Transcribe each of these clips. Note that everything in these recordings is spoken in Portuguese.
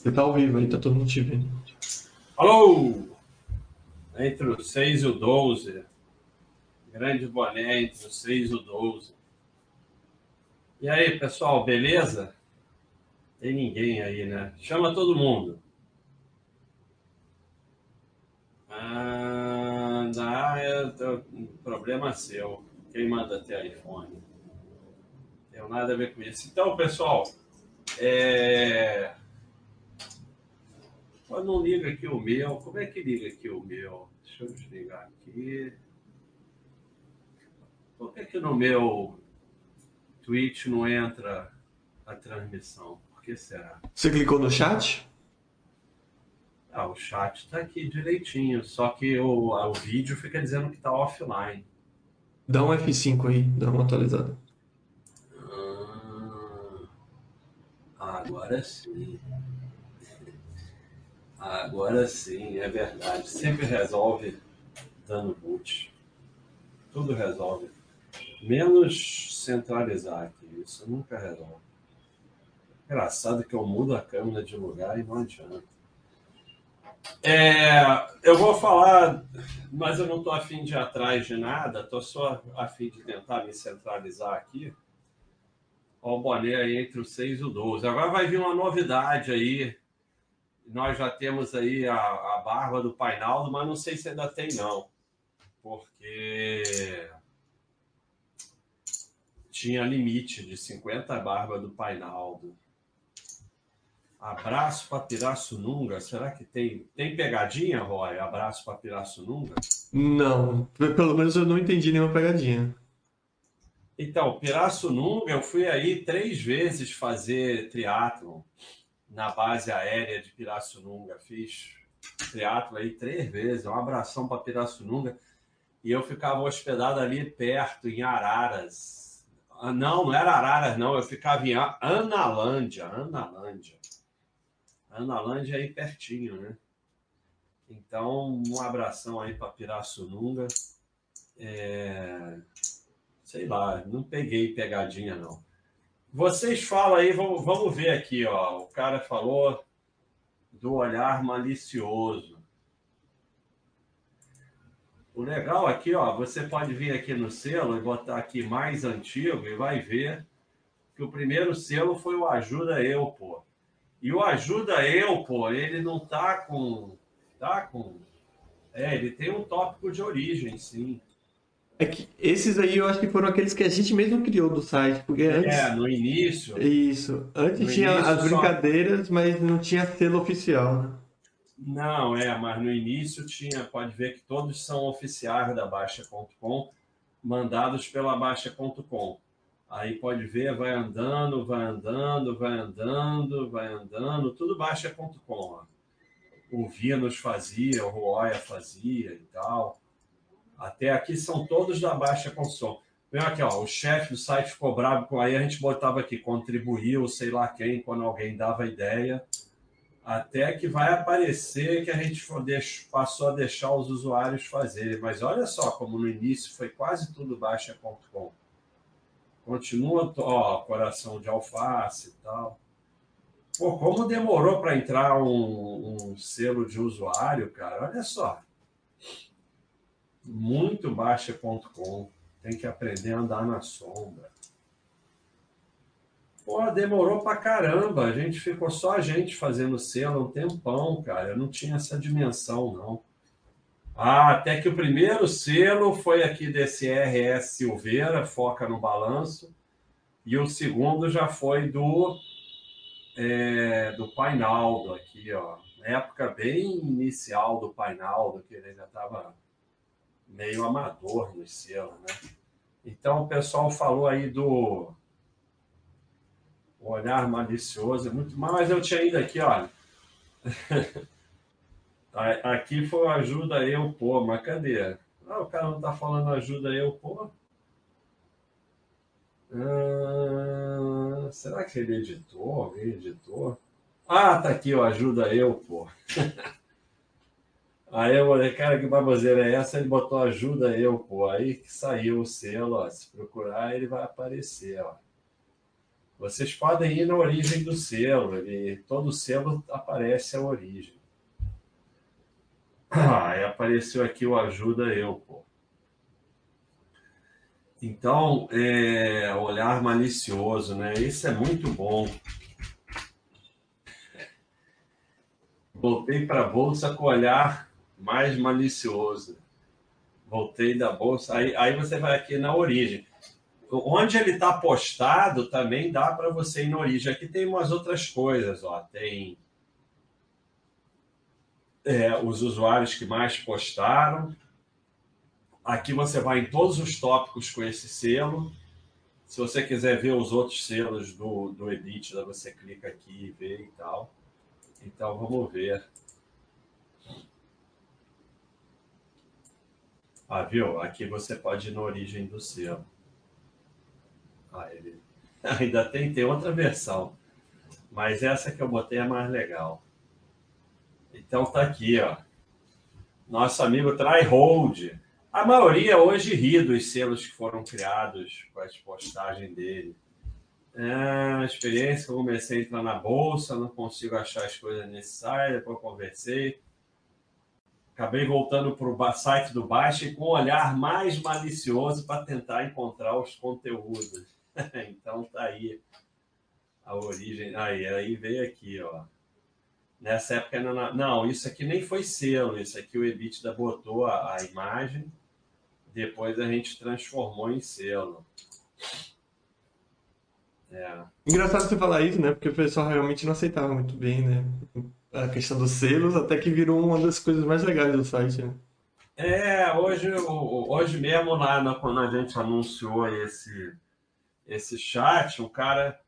Você tá ao vivo aí, tá todo mundo te vendo. Alô! Entre o 6 e o 12. Grande boné entre o 6 e o 12. E aí, pessoal, beleza? Tem ninguém aí, né? Chama todo mundo. Ah, dá, é, problema seu. Quem manda ter iPhone? Não tem nada a ver com isso. Então, pessoal, é... Mas não liga aqui o meu. Como é que liga aqui o meu? Deixa eu desligar aqui. Por que, que no meu Twitch não entra a transmissão? Por que será? Você clicou no chat? Ah, o chat está aqui direitinho, só que o, o vídeo fica dizendo que está offline. Dá um F5 aí, dá uma atualizada. Ah, agora sim. Agora sim, é verdade. Sempre resolve dando boot. Tudo resolve. Menos centralizar aqui. Isso nunca resolve. Engraçado que eu mudo a câmera de lugar e não adianta. É, eu vou falar, mas eu não estou afim de ir atrás de nada, estou só afim de tentar me centralizar aqui. Olha o boné aí entre o 6 e o 12. Agora vai vir uma novidade aí. Nós já temos aí a, a barba do Painaldo, mas não sei se ainda tem, não. Porque tinha limite de 50 barba do Painaldo. Abraço para Pirassununga. Será que tem, tem pegadinha, Roy? Abraço para Pirassununga? Não, pelo menos eu não entendi nenhuma pegadinha. Então, Pirassununga, eu fui aí três vezes fazer triatlo na base aérea de Pirassununga. Fiz triatlo aí três vezes. Um abração para Pirassununga. E eu ficava hospedado ali perto, em Araras. Ah, não, não era Araras, não. Eu ficava em Analândia. Analândia. Analândia é aí pertinho, né? Então, um abração aí para Pirassununga. É... Sei lá, não peguei pegadinha, não. Vocês falam aí, vamos, vamos ver aqui, ó. O cara falou do olhar malicioso. O legal aqui, ó, você pode vir aqui no selo e botar aqui mais antigo e vai ver que o primeiro selo foi o Ajuda Eu, pô. E o Ajuda Eu, pô, ele não tá com. Tá com. É, ele tem um tópico de origem, sim. É que esses aí eu acho que foram aqueles que a gente mesmo criou do site, porque é, antes. É, no início. Isso. Antes no tinha as brincadeiras, só... mas não tinha selo oficial, né? Não, é, mas no início tinha, pode ver que todos são oficiais da Baixa.com, mandados pela Baixa.com. Aí pode ver, vai andando, vai andando, vai andando, vai andando, tudo baixa.com. O Vinos fazia, o Roya fazia e tal. Até aqui são todos da Baixa Consom. Vem aqui, ó, o chefe do site ficou bravo com aí, a gente botava aqui, contribuiu, sei lá quem, quando alguém dava ideia, até que vai aparecer que a gente passou a deixar os usuários fazerem. Mas olha só como no início foi quase tudo baixa.com. Continua, ó, coração de alface e tal. Pô, como demorou para entrar um, um, selo de usuário, cara? Olha só. Muito baixa.com. Tem que aprender a andar na sombra. Pô, demorou pra caramba. A gente ficou só a gente fazendo selo um tempão, cara. Eu não tinha essa dimensão, não. Ah, até que o primeiro selo foi aqui desse RS Silveira, foca no balanço, e o segundo já foi do é, do Painaldo aqui, ó. Na época bem inicial do Painaldo, que ele ainda estava meio amador no selo, né? Então o pessoal falou aí do olhar malicioso, é muito mas eu tinha ido aqui, olha. Aqui foi ajuda eu, pô, mas cadê? Ah, o cara não tá falando ajuda eu, pô. Ah, será que ele editou? Alguém editou? Ah, tá aqui, ó, ajuda eu, pô. Aí eu falei, cara, que baboseira é essa? Ele botou ajuda eu, pô. Aí que saiu o selo, ó. Se procurar, ele vai aparecer, ó. Vocês podem ir na origem do selo, ele, todo selo aparece a origem. Aí apareceu aqui o Ajuda Eu, pô. Então, é, olhar malicioso, né? Isso é muito bom. Voltei para a bolsa com olhar mais malicioso. Voltei da bolsa. Aí, aí você vai aqui na origem. Onde ele está postado também dá para você ir na origem. Aqui tem umas outras coisas, ó. Tem é, os usuários que mais postaram. Aqui você vai em todos os tópicos com esse selo. Se você quiser ver os outros selos do, do Edit, você clica aqui e vê e tal. Então vamos ver. Ah, viu? Aqui você pode ir na origem do selo. Ah, ele... Ainda tem, tem outra versão. Mas essa que eu botei é mais legal. Então tá aqui, ó. Nosso amigo Tryhold. A maioria hoje ri dos selos que foram criados com a postagem dele. É, experiência eu comecei a entrar na bolsa, não consigo achar as coisas necessárias, depois conversei. Acabei voltando para o site do Baixa com um olhar mais malicioso para tentar encontrar os conteúdos. então tá aí a origem. Aí, aí veio aqui, ó. Nessa época não, não, isso aqui nem foi selo, isso aqui o EBITDA botou a, a imagem, depois a gente transformou em selo. É. Engraçado você falar isso, né? Porque o pessoal realmente não aceitava muito bem, né? A questão dos selos, até que virou uma das coisas mais legais do site, né? É, hoje, hoje mesmo lá quando a gente anunciou esse, esse chat, o cara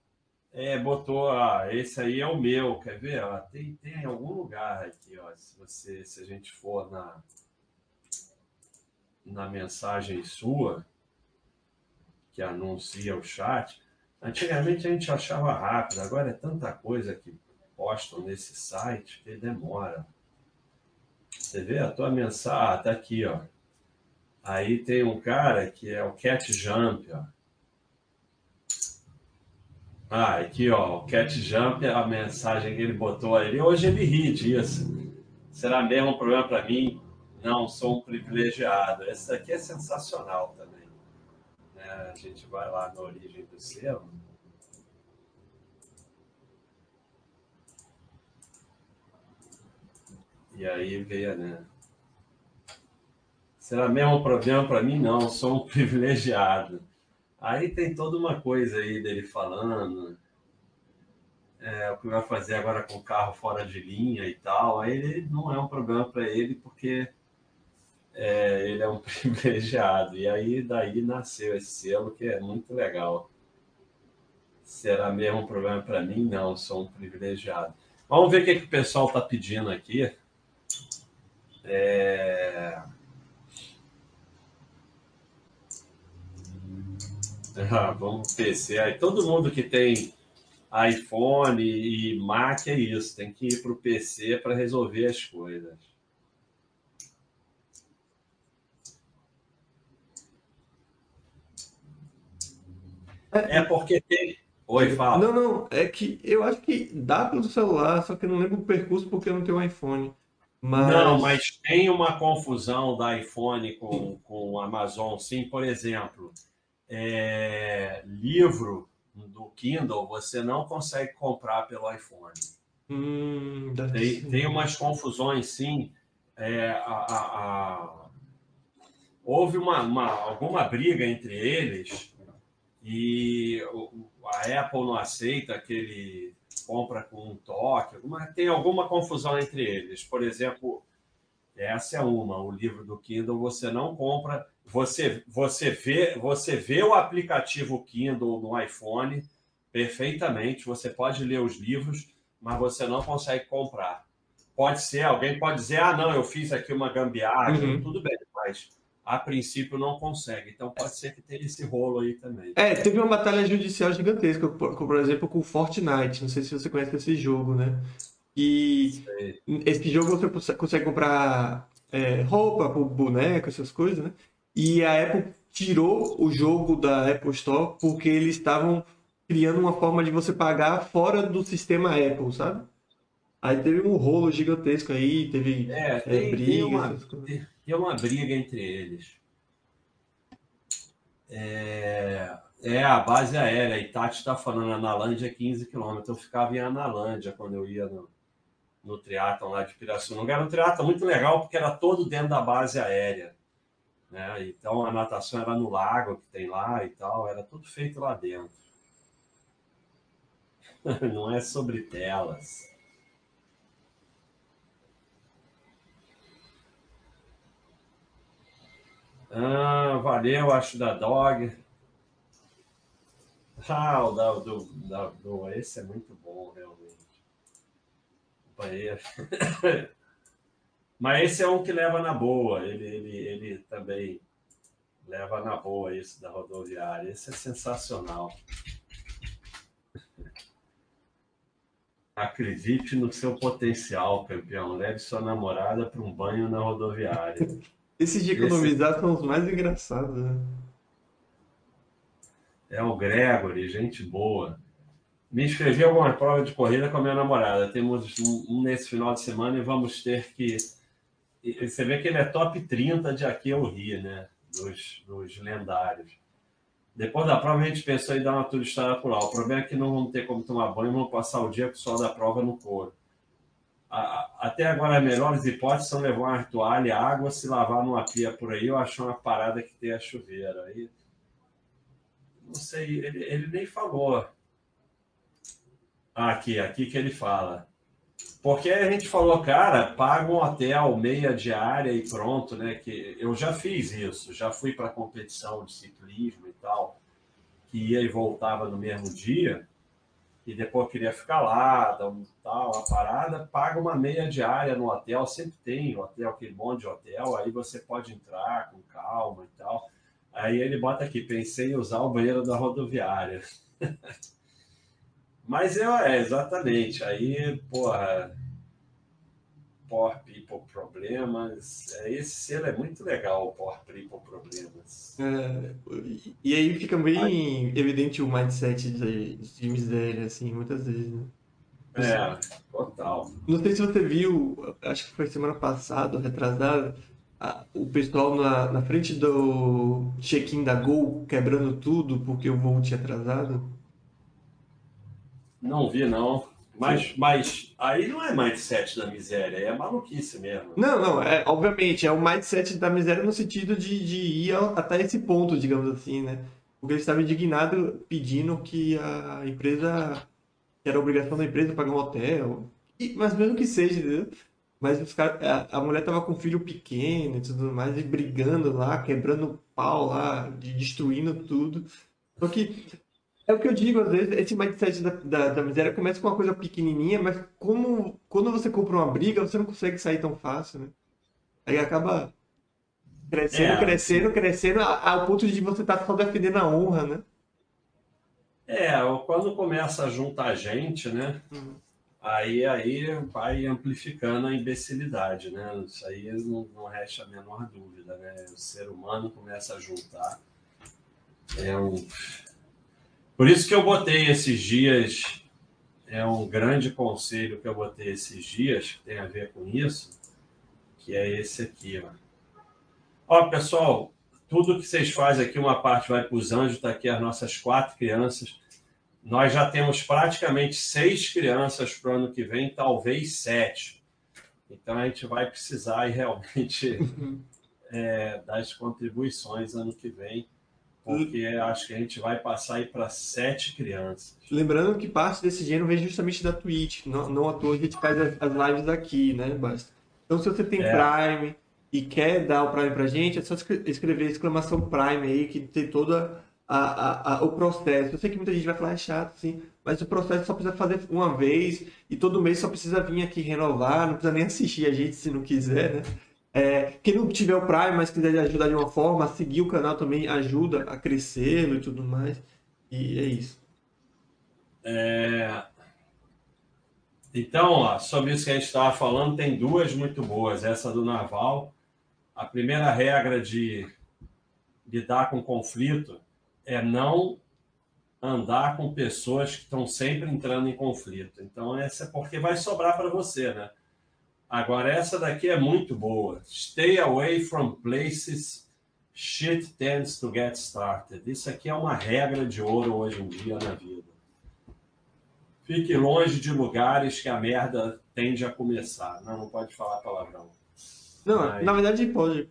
é, botou, ah, esse aí é o meu, quer ver? Tem, tem em algum lugar aqui, ó, se, você, se a gente for na, na mensagem sua, que anuncia o chat, Antigamente a gente achava rápido, agora é tanta coisa que postam nesse site que demora. Você vê a tua mensagem, ah, tá aqui, ó. Aí tem um cara que é o Cat Jump, ó. Ah, aqui, ó, o Cat Jump, a mensagem que ele botou aí. Hoje ele ri disso. Será mesmo um problema para mim? Não, sou um privilegiado. Esse aqui é sensacional também a gente vai lá na origem do selo. E aí veio, né? Será mesmo um problema para mim? Não, sou um privilegiado. Aí tem toda uma coisa aí dele falando é, o que vai fazer agora com o carro fora de linha e tal. Aí ele não é um problema para ele, porque é, ele é um privilegiado. E aí daí nasceu esse selo que é muito legal. Será mesmo um problema para mim? Não, sou um privilegiado. Vamos ver o que, que o pessoal está pedindo aqui. É... Ah, vamos PC. Aí todo mundo que tem iPhone e Mac é isso, tem que ir para o PC para resolver as coisas. É porque tem. Oi, fala. Não, não, é que eu acho que dá pelo celular, só que eu não lembro o percurso porque eu não tenho iPhone. Mas... Não, mas tem uma confusão da iPhone com, com o Amazon, sim. Por exemplo, é, livro do Kindle você não consegue comprar pelo iPhone. Hum, tem, tem umas confusões, sim. É, a, a, a... Houve uma, uma, alguma briga entre eles e a Apple não aceita que ele compra com um toque, alguma, tem alguma confusão entre eles. Por exemplo, essa é uma, o livro do Kindle você não compra, você você vê, você vê o aplicativo Kindle no iPhone perfeitamente, você pode ler os livros, mas você não consegue comprar. Pode ser, alguém pode dizer: "Ah, não, eu fiz aqui uma gambiarra", uhum. tudo bem, mas a princípio não consegue. Então pode ser que tenha esse rolo aí também. É, teve uma batalha judicial gigantesca, por exemplo, com Fortnite. Não sei se você conhece esse jogo, né? E esse jogo você consegue comprar é, roupa, boneco, essas coisas, né? E a Apple tirou o jogo da Apple Store porque eles estavam criando uma forma de você pagar fora do sistema Apple, sabe? Aí teve um rolo gigantesco aí, teve é, tem, é, briga. Tem uma, tem uma briga entre eles. É, é a base aérea. E Tati está falando, Analândia é 15 quilômetros. Eu ficava em Analândia quando eu ia no, no triatlon lá de Pirassununga. Era um triatlon muito legal porque era todo dentro da base aérea. Né? Então a natação era no lago que tem lá e tal, era tudo feito lá dentro. Não é sobre telas. Ah, valeu, acho da Dog. Ah, o da, do, da, do, esse é muito bom, realmente. Banheiro. Mas esse é um que leva na boa. Ele, ele, ele também leva na boa isso da rodoviária. Esse é sensacional. Acredite no seu potencial, campeão. Leve sua namorada para um banho na rodoviária. Esses de economizar Esse... são os mais engraçados, né? É o Gregory, gente boa. Me inscrevi alguma prova de corrida com a minha namorada. Temos um nesse final de semana e vamos ter que. Você vê que ele é top 30 de aqui ao Rio, né? Dos, dos lendários. Depois da prova, a gente pensou em dar uma turistada por lá. O problema é que não vamos ter como tomar banho, vamos passar o dia com o sol da prova no couro. Até agora, as melhores hipóteses são levar uma toalha, água, se lavar numa pia por aí, ou achar uma parada que tenha chuveiro. Aí, não sei, ele, ele nem falou. Ah, aqui, aqui que ele fala. Porque a gente falou, cara, paga um hotel meia diária e pronto, né? Que eu já fiz isso, já fui para competição de ciclismo e tal, que ia e voltava no mesmo dia, e depois queria ficar lá, dar um, tal, uma parada, paga uma meia diária no hotel, sempre tem hotel, aquele monte de hotel, aí você pode entrar com calma e tal. Aí ele bota aqui, pensei em usar o banheiro da rodoviária. Mas eu, é, exatamente. Aí, porra, Poor People Problemas. É, esse selo é muito legal, Poor People Problemas. É, e aí fica bem aí. evidente o mindset de, de miséria, assim, muitas vezes, né? É, total. Não sei se você viu, acho que foi semana passada, retrasada, o pessoal na, na frente do check-in da Gol quebrando tudo porque o voo tinha atrasado. Não vi, não. Mas, mas aí não é mindset da miséria, é maluquice mesmo. Não, não, é, obviamente, é o mindset da miséria no sentido de, de ir até esse ponto, digamos assim, né? Porque ele estava indignado pedindo que a empresa, que era obrigação da empresa pagar um hotel, e, mas mesmo que seja, entendeu? Mas os cara, a, a mulher tava com um filho pequeno e tudo mais, e brigando lá, quebrando pau lá, de, destruindo tudo. Só que é o que eu digo, às vezes, esse mindset da, da, da, miséria começa com uma coisa pequenininha, mas como, quando você compra uma briga, você não consegue sair tão fácil, né? Aí acaba crescendo, é, crescendo, crescendo, ao ponto de você estar tá só defendendo a honra, né? É, quando começa a juntar gente, né? Uhum. Aí, aí vai amplificando a imbecilidade, né? Isso aí não, não resta a menor dúvida, né? O ser humano começa a juntar. É um por isso que eu botei esses dias, é um grande conselho que eu botei esses dias, que tem a ver com isso, que é esse aqui. Ó, ó pessoal, tudo que vocês fazem aqui, uma parte vai para os anjos, está aqui as nossas quatro crianças. Nós já temos praticamente seis crianças para o ano que vem, talvez sete. Então a gente vai precisar realmente é, das contribuições ano que vem porque acho que a gente vai passar aí para sete crianças. Lembrando que parte desse dinheiro vem justamente da Twitch, não, não à toa a gente faz as, as lives aqui, né, Basta? Então, se você tem é. Prime e quer dar o Prime pra gente, é só escrever exclamação Prime aí, que tem toda a, a, a, o processo. Eu sei que muita gente vai falar, é chato, sim, mas o processo só precisa fazer uma vez e todo mês só precisa vir aqui renovar, não precisa nem assistir a gente se não quiser, né? É, quem não tiver o Prime, mas quiser ajudar de uma forma, seguir o canal também ajuda a crescer e tudo mais. E é isso. É... Então, ó, sobre isso que a gente estava falando, tem duas muito boas. Essa do Naval. A primeira regra de lidar com conflito é não andar com pessoas que estão sempre entrando em conflito. Então, essa é porque vai sobrar para você, né? Agora, essa daqui é muito boa. Stay away from places shit tends to get started. Isso aqui é uma regra de ouro hoje em dia na vida. Fique longe de lugares que a merda tende a começar. Não, não pode falar palavrão. Não, Mas... na verdade pode.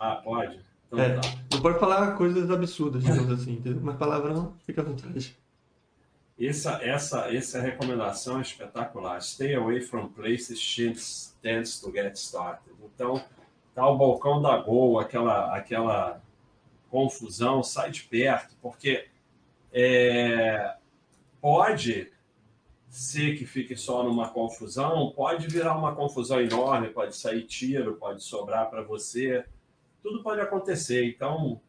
Ah, pode? Então, é, tá. Não pode falar coisas absurdas, digamos assim, entendeu? Mas palavrão, fica à vontade. Essa, essa, essa recomendação é espetacular. Stay away from places shit tends to get started. Então, tá o balcão da Gol, aquela, aquela confusão, sai de perto, porque é, pode ser que fique só numa confusão, pode virar uma confusão enorme, pode sair tiro, pode sobrar para você, tudo pode acontecer. Então,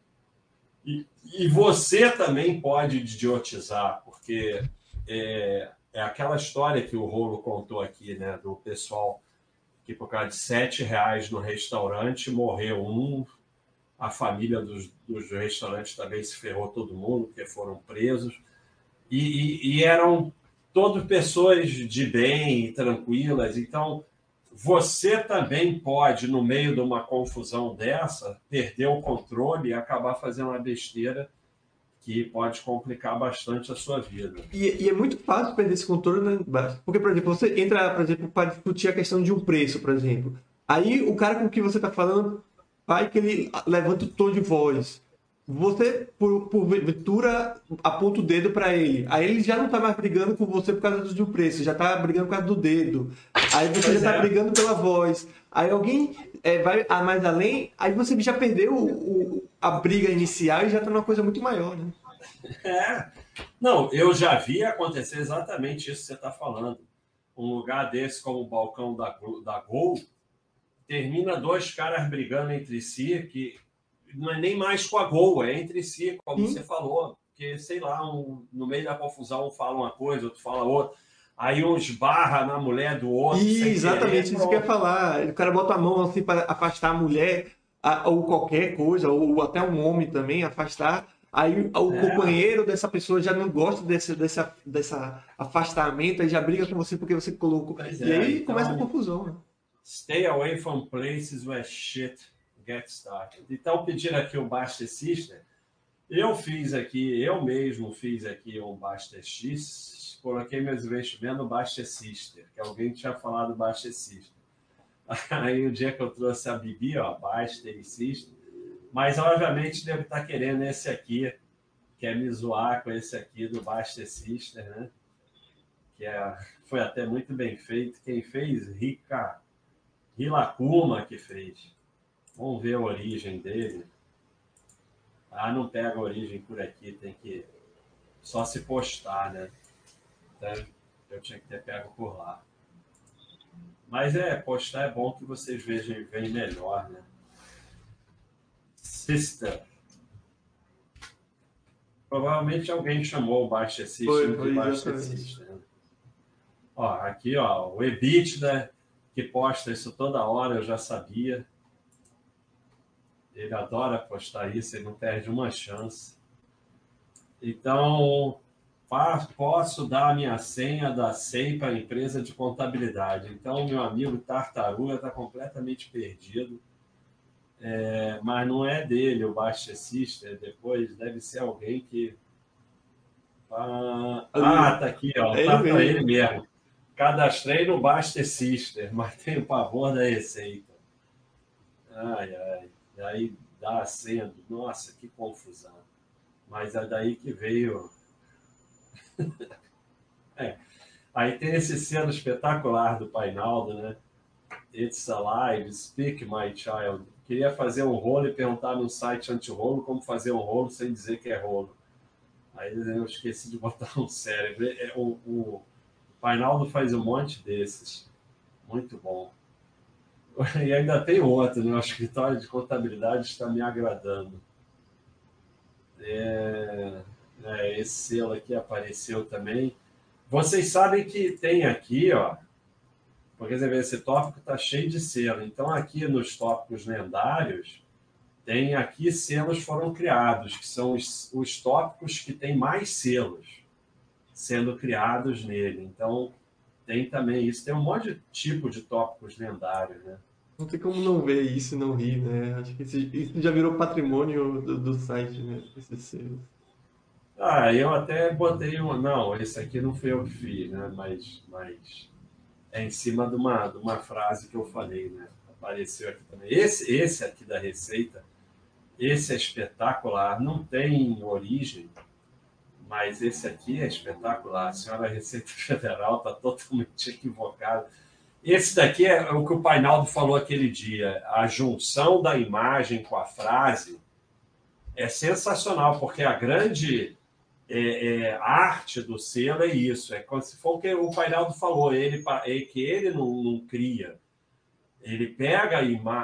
e, e você também pode idiotizar, porque é, é aquela história que o Rolo contou aqui, né, do pessoal que por causa de sete reais no restaurante morreu um, a família dos, dos restaurantes também se ferrou todo mundo, porque foram presos. E, e, e eram todas pessoas de bem, tranquilas. Então, você também pode, no meio de uma confusão dessa, perder o controle e acabar fazendo uma besteira que pode complicar bastante a sua vida. E, e, é muito fácil perder esse controle, né? Porque, por exemplo, você entra, por exemplo, para discutir a questão de um preço, por exemplo. Aí o cara com quem você está falando vai que ele levanta o tom de voz. Você, por, por ventura, aponta o dedo para ele. Aí ele já não está mais brigando com você por causa de um preço, já está brigando por causa do dedo. Aí você pois já está é. brigando pela voz. Aí alguém é, vai mais além, aí você já perdeu o, o, a briga inicial e já está numa coisa muito maior, né? É. Não, eu já vi acontecer exatamente isso que você está falando. Um lugar desse, como o balcão da, da Gol, termina dois caras brigando entre si, que não é nem mais com a Gol, é entre si, como hum. você falou. Porque, sei lá, um, no meio da confusão um fala uma coisa, outro fala outra aí um esbarra na mulher do outro. E, exatamente, querer, isso que eu ia falar. O cara bota a mão assim para afastar a mulher, a, ou qualquer coisa, ou até um homem também, afastar. Aí o é. companheiro dessa pessoa já não gosta desse dessa, dessa afastamento, aí já briga com você porque você colocou. Pois e é, aí então, começa a confusão, né? Stay away from places where shit gets started. Então, pedir aqui o Basta Sister. Eu fiz aqui, eu mesmo fiz aqui um Basta X, coloquei meus investimentos no Basta Sister, que alguém tinha falado Basta Sister. Aí o dia que eu trouxe a Bibi, ó, Basta e Sister, mas, obviamente, deve estar querendo esse aqui, quer me zoar com esse aqui do Baster Sister, né? Que é, foi até muito bem feito. Quem fez? Rica Hilakuma que fez. Vamos ver a origem dele. Ah, não pega a origem por aqui, tem que só se postar, né? Então, eu tinha que ter pego por lá. Mas é, postar é bom que vocês vejam bem melhor, né? Sister. Provavelmente alguém chamou o Baixa System foi, foi de Baixa System. Ó, aqui, ó, o EBITDA, que posta isso toda hora, eu já sabia. Ele adora postar isso, ele não perde uma chance. Então, posso dar a minha senha da SEI para a empresa de contabilidade. Então, meu amigo Tartaruga está completamente perdido é, mas não é dele o Baixa Sister, depois deve ser alguém que. Ah, ah tá aqui, ó. É tá para ele mesmo. Cadastrei no Baixa Sister, mas tenho pavor da receita. Ai, ai. E aí dá acendo. Nossa, que confusão. Mas é daí que veio. é. Aí tem esse selo espetacular do Painaldo, né? It's alive, speak my child queria fazer um rolo e perguntar no site anti-rolo como fazer um rolo sem dizer que é rolo. Aí eu esqueci de botar um cérebro. É, o, o Painaldo faz um monte desses. Muito bom. E ainda tem outro, né? O escritório de contabilidade está me agradando. É, é, esse selo aqui apareceu também. Vocês sabem que tem aqui, ó, porque esse tópico está cheio de selo. Então, aqui nos tópicos lendários, tem aqui selos foram criados, que são os, os tópicos que têm mais selos sendo criados nele. Então, tem também isso. Tem um monte de tipo de tópicos lendários, né? Não tem como não ver isso e não rir, né? Acho que isso já virou patrimônio do, do site, né? Esses selos. Ah, eu até botei um. Não, esse aqui não foi eu que fiz, né? Mas, mas é em cima de uma, de uma frase que eu falei, né? Apareceu aqui também. Esse, esse aqui da receita, esse é espetacular, não tem origem, mas esse aqui é espetacular. A senhora Receita Federal está totalmente equivocada. Esse daqui é o que o Painaldo falou aquele dia. A junção da imagem com a frase é sensacional, porque a grande é, é, arte do selo é isso. É como se for o que o Painaldo falou, ele, é que ele não, não cria. Ele pega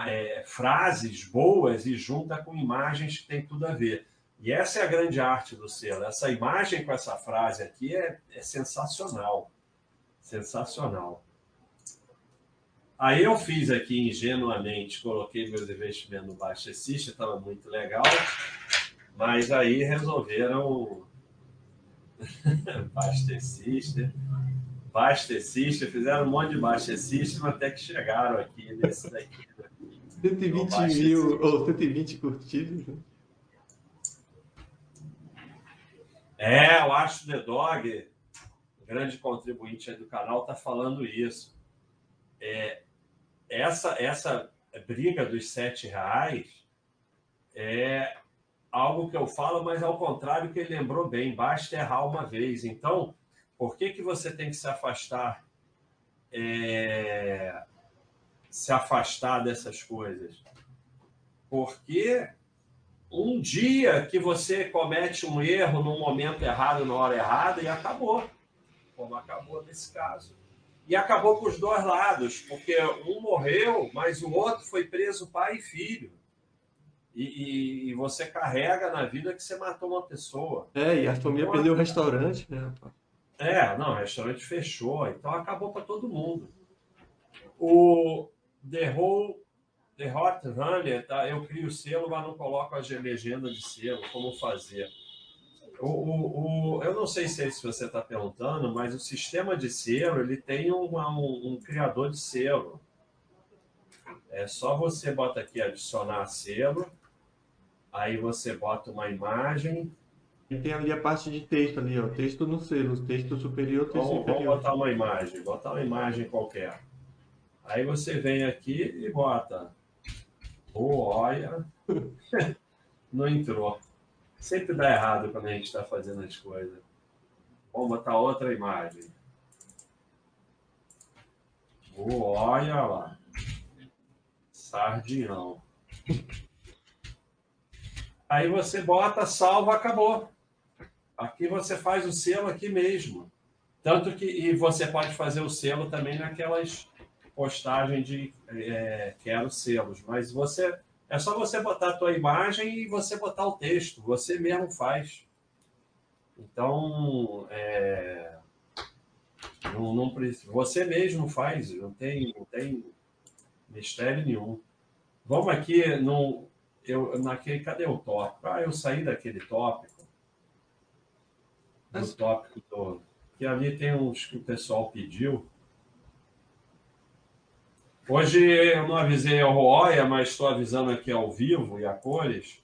é, frases boas e junta com imagens que tem tudo a ver. E essa é a grande arte do selo. Essa imagem com essa frase aqui é, é sensacional. Sensacional. Aí eu fiz aqui ingenuamente, coloquei meus investimentos no Baixa estava muito legal, mas aí resolveram Baixa System, fizeram um monte de System até que chegaram aqui nesse daqui. 120 mil, ou 120 curtidas, né? É, o Acho The Dog, grande contribuinte do canal, está falando isso. É, essa, essa briga dos sete reais é algo que eu falo, mas ao contrário que ele lembrou bem, basta errar uma vez. Então, por que, que você tem que se afastar, é, se afastar dessas coisas? Porque um dia que você comete um erro no momento errado, na hora errada, e acabou. Como acabou nesse caso. E acabou com os dois lados, porque um morreu, mas o outro foi preso pai e filho. E, e, você carrega na vida que você matou uma pessoa. É, e a família então, perdeu o restaurante, né? É, não, o restaurante fechou, então acabou para todo mundo. O The Whole The Hot Runner, tá? eu crio o selo, mas não coloco as legendas de selo, como fazer. O, o, o, eu não sei se é isso que você está perguntando, mas o sistema de selo ele tem uma, um, um, criador de selo. É só você bota aqui adicionar selo, aí você bota uma imagem. E tem ali a parte de texto ali, ó, texto no selo, texto superior, texto vamos, inferior. Vamos botar uma imagem, botar uma imagem qualquer. Aí você vem aqui e bota Oh, olha, não entrou. Sempre dá errado quando a gente está fazendo as coisas. Vamos botar outra imagem. Oh, olha lá. Sardinhão. Aí você bota, salva, acabou. Aqui você faz o selo aqui mesmo. Tanto que e você pode fazer o selo também naquelas postagem de é, quero selos, mas você é só você botar a tua imagem e você botar o texto, você mesmo faz. Então, é, não, não você mesmo faz, não tem, não tem mistério nenhum. Vamos aqui no, eu, naquele, cadê o tópico? Ah, eu saí daquele tópico. Do tópico do, que ali tem uns que o pessoal pediu. Hoje eu não avisei a Roya, mas estou avisando aqui ao vivo e a cores.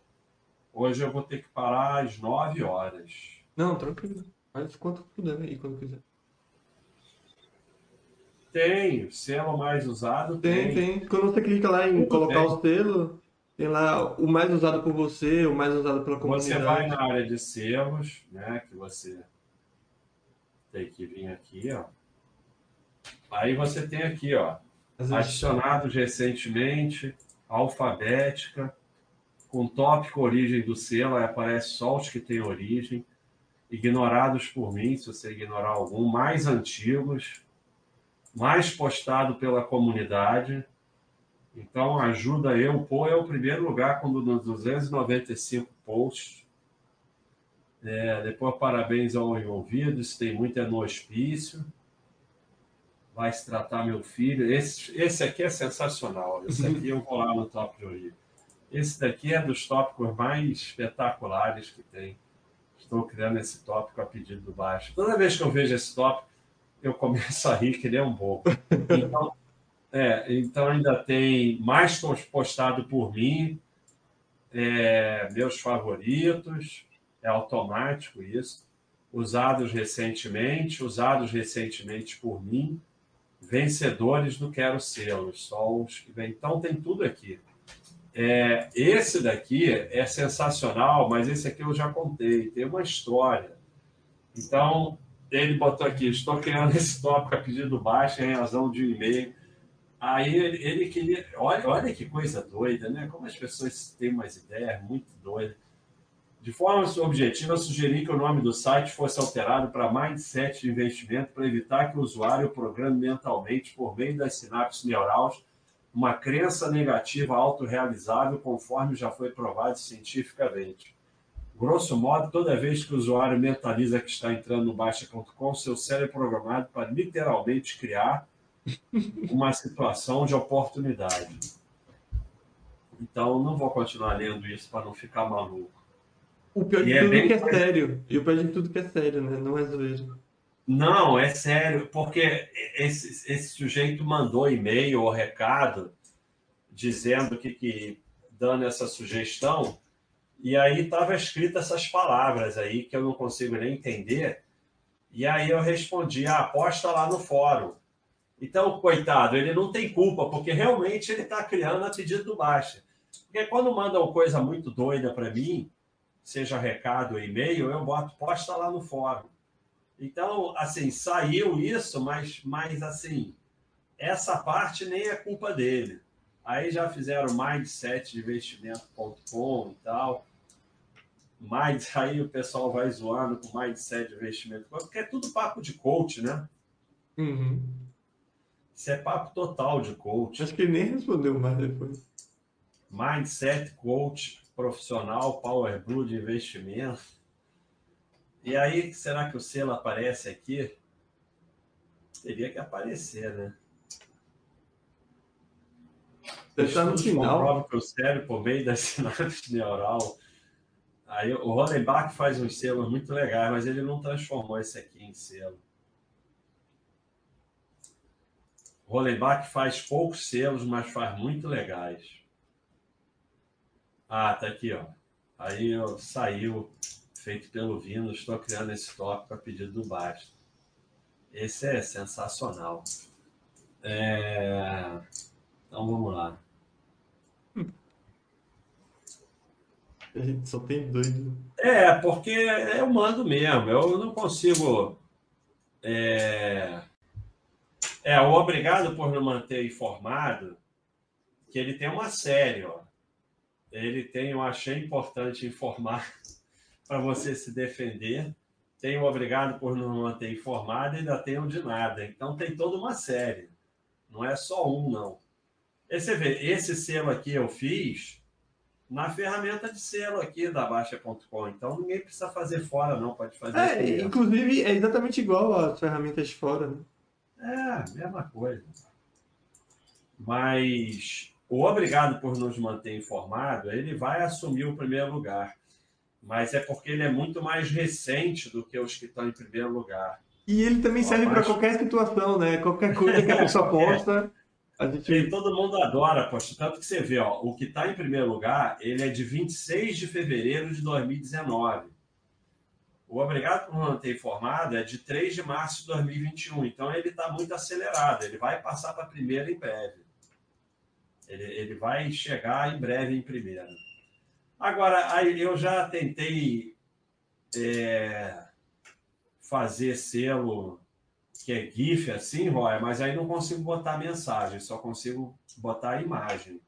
Hoje eu vou ter que parar às 9 horas. Não, tranquilo. Faz quanto puder aí, quando quiser. Tem, selo mais usado. Tem, tem. tem. Quando você clica lá em Tudo colocar tem. o selo, tem lá o mais usado por você, o mais usado pela comunidade. Você vai na área de selos, né? Que você tem que vir aqui, ó. Aí você tem aqui, ó adicionados recentemente, alfabética, com tópico origem do selo, aí aparece só os que têm origem, ignorados por mim, se você ignorar algum, mais antigos, mais postado pela comunidade. Então, ajuda eu. Pô, é o primeiro lugar com 295 posts. É, depois, parabéns ao envolvidos, tem muito é no hospício vai se tratar meu filho. Esse, esse aqui é sensacional. Esse aqui eu vou lá no top de origem. Esse daqui é dos tópicos mais espetaculares que tem. Estou criando esse tópico a pedido do baixo. Toda vez que eu vejo esse tópico, eu começo a rir que nem um bobo. Então, é, então ainda tem mais postado por mim, é, meus favoritos, é automático isso, usados recentemente, usados recentemente por mim, vencedores do Quero Selos, só os que vem. Então tem tudo aqui. É, esse daqui é sensacional, mas esse aqui eu já contei, tem uma história. Então, ele botou aqui, estou criando esse tópico a pedido baixo em razão de um e-mail. Aí ele, ele, queria. Olha, olha que coisa doida, né? Como as pessoas têm umas ideias muito doidas. De forma objetiva, sugeri que o nome do site fosse alterado para Mindset de Investimento para evitar que o usuário programe mentalmente, por meio das sinapses neurais, uma crença negativa autorrealizável, conforme já foi provado cientificamente. Grosso modo, toda vez que o usuário mentaliza que está entrando no Baixa.com, seu cérebro é programado para literalmente criar uma situação de oportunidade. Então, não vou continuar lendo isso para não ficar maluco. O pior de e é tudo é que é sério. E o pior de tudo que é sério, né? Não é zoeira. Não, é sério, porque esse, esse sujeito mandou e-mail ou recado dizendo que, que dando essa sugestão, e aí estava escrita essas palavras aí que eu não consigo nem entender. E aí eu respondi: ah, aposta lá no fórum. Então, coitado, ele não tem culpa, porque realmente ele está criando a pedido do baixa. Porque quando mandam coisa muito doida para mim, seja recado ou e-mail, eu boto posta lá no fórum. Então, assim, saiu isso, mas, mas assim, essa parte nem é culpa dele. Aí já fizeram mindset de investimento.com e tal. Mas aí o pessoal vai zoando com mindset de investimento, porque é tudo papo de coach, né? Uhum. Isso é papo total de coach. Acho que ele nem respondeu mais depois. Mindset coach profissional, Power Blue de investimento. E aí, será que o selo aparece aqui? Teria que aparecer, né? Está no final. Comprova que o cérebro, por meio da sinapse neural. Aí o Rodenbach faz uns selos muito legais, mas ele não transformou esse aqui em selo. O Rodenbach faz poucos selos, mas faz muito legais. Ah, tá aqui, ó. Aí ó, saiu, feito pelo Vino, estou criando esse tópico a pedido do Basto. Esse é sensacional. É... Então vamos lá. A gente só tem doido. É, porque eu mando mesmo. Eu não consigo. É, é o obrigado por me manter informado, que ele tem uma série, ó ele tem, eu achei importante informar para você se defender. Tem o obrigado por não manter informado e ainda tem o de nada. Então tem toda uma série. Não é só um, não. E você vê, esse selo aqui eu fiz na ferramenta de selo aqui da Baixa.com. Então ninguém precisa fazer fora, não. Pode fazer. É, inclusive é exatamente igual às ferramentas de fora, né? É, mesma coisa. Mas o obrigado por nos manter informado, ele vai assumir o primeiro lugar. Mas é porque ele é muito mais recente do que os que estão em primeiro lugar. E ele também serve para qualquer situação, né? Qualquer coisa que a pessoa posta. A gente... E todo mundo adora aposta. Tanto que você vê, ó, o que está em primeiro lugar, ele é de 26 de fevereiro de 2019. O obrigado por manter informado é de 3 de março de 2021. Então ele está muito acelerado. Ele vai passar para primeiro em breve. Ele, ele vai chegar em breve em primeiro. Agora, eu já tentei é, fazer selo que é GIF assim, Roy, mas aí não consigo botar mensagem, só consigo botar a imagem.